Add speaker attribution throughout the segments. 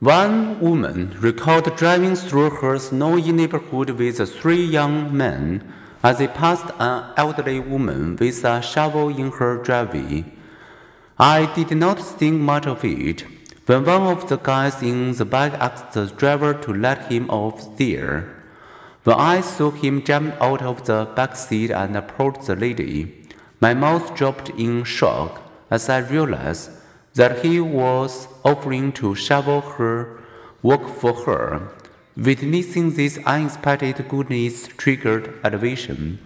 Speaker 1: One woman recalled driving through her snowy neighborhood with three young men as they passed an elderly woman with a shovel in her driveway. I did not think much of it when one of the guys in the back asked the driver to let him off there. When I saw him jump out of the back seat and approach the lady, my mouth dropped in shock as I realized that he was offering to shovel her work for her. Witnessing this unexpected goodness triggered elevation.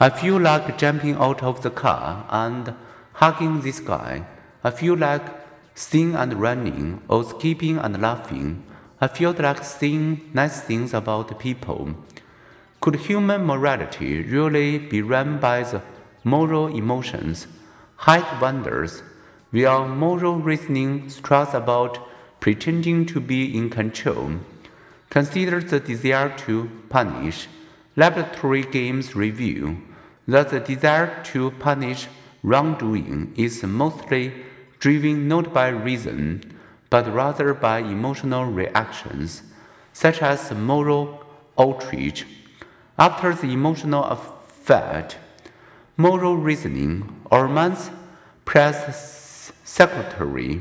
Speaker 1: I feel like jumping out of the car and hugging this guy. I feel like singing and running, or skipping and laughing. I feel like saying nice things about people. Could human morality really be run by the moral emotions? Haidt wonders, while moral reasoning struts about pretending to be in control. Consider the desire to punish. Laboratory games review that the desire to punish wrongdoing is mostly driven not by reason, but rather by emotional reactions, such as moral outrage. After the emotional effect, moral reasoning, or man's press secretary,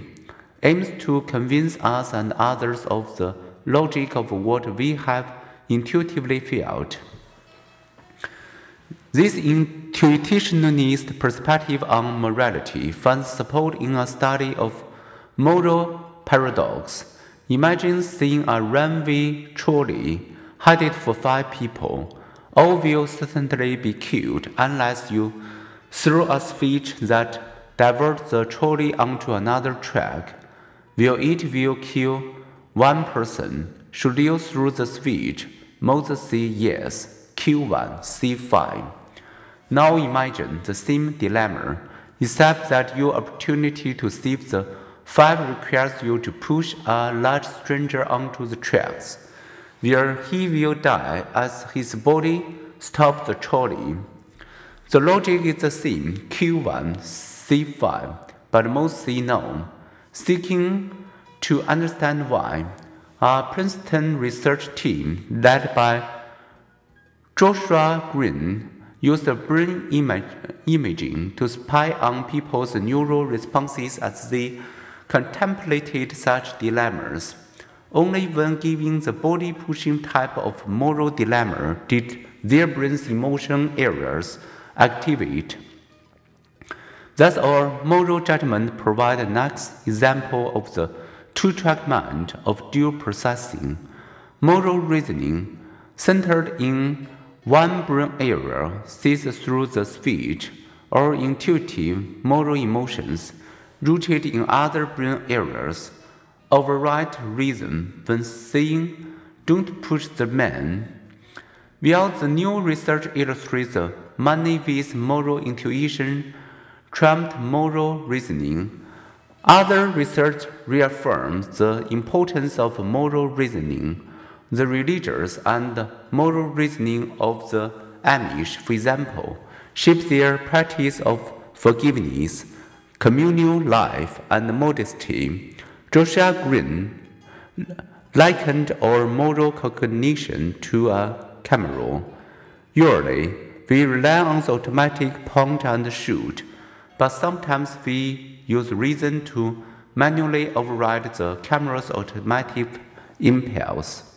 Speaker 1: aims to convince us and others of the logic of what we have intuitively felt. This intuitionist perspective on morality finds support in a study of moral paradox. Imagine seeing a runway trolley headed for five people. All will certainly be killed unless you throw a switch that diverts the trolley onto another track. Will it will kill one person. Should you throw the switch? Moses say yes. Q1, C5. Now imagine the same dilemma, except that your opportunity to save the five requires you to push a large stranger onto the tracks, where he will die as his body stops the trolley. The logic is the same, Q1, C5, but most say no. Seeking to understand why, a Princeton research team led by Joshua Greene used brain image, imaging to spy on people's neural responses as they contemplated such dilemmas. Only when given the body pushing type of moral dilemma did their brain's emotion areas activate. Thus, our moral judgment provides the next example of the two track mind of dual processing. Moral reasoning, centered in one brain area, sees through the speech or intuitive moral emotions rooted in other brain areas. Override reason when saying, Don't push the man. While the new research illustrates the money with moral intuition trumped moral reasoning, other research reaffirms the importance of moral reasoning. The religious and moral reasoning of the Amish, for example, shape their practice of forgiveness, communal life, and modesty. Joshua Greene likened our moral cognition to a camera. Usually, we rely on the automatic point and shoot, but sometimes we use reason to manually override the camera's automatic impulse.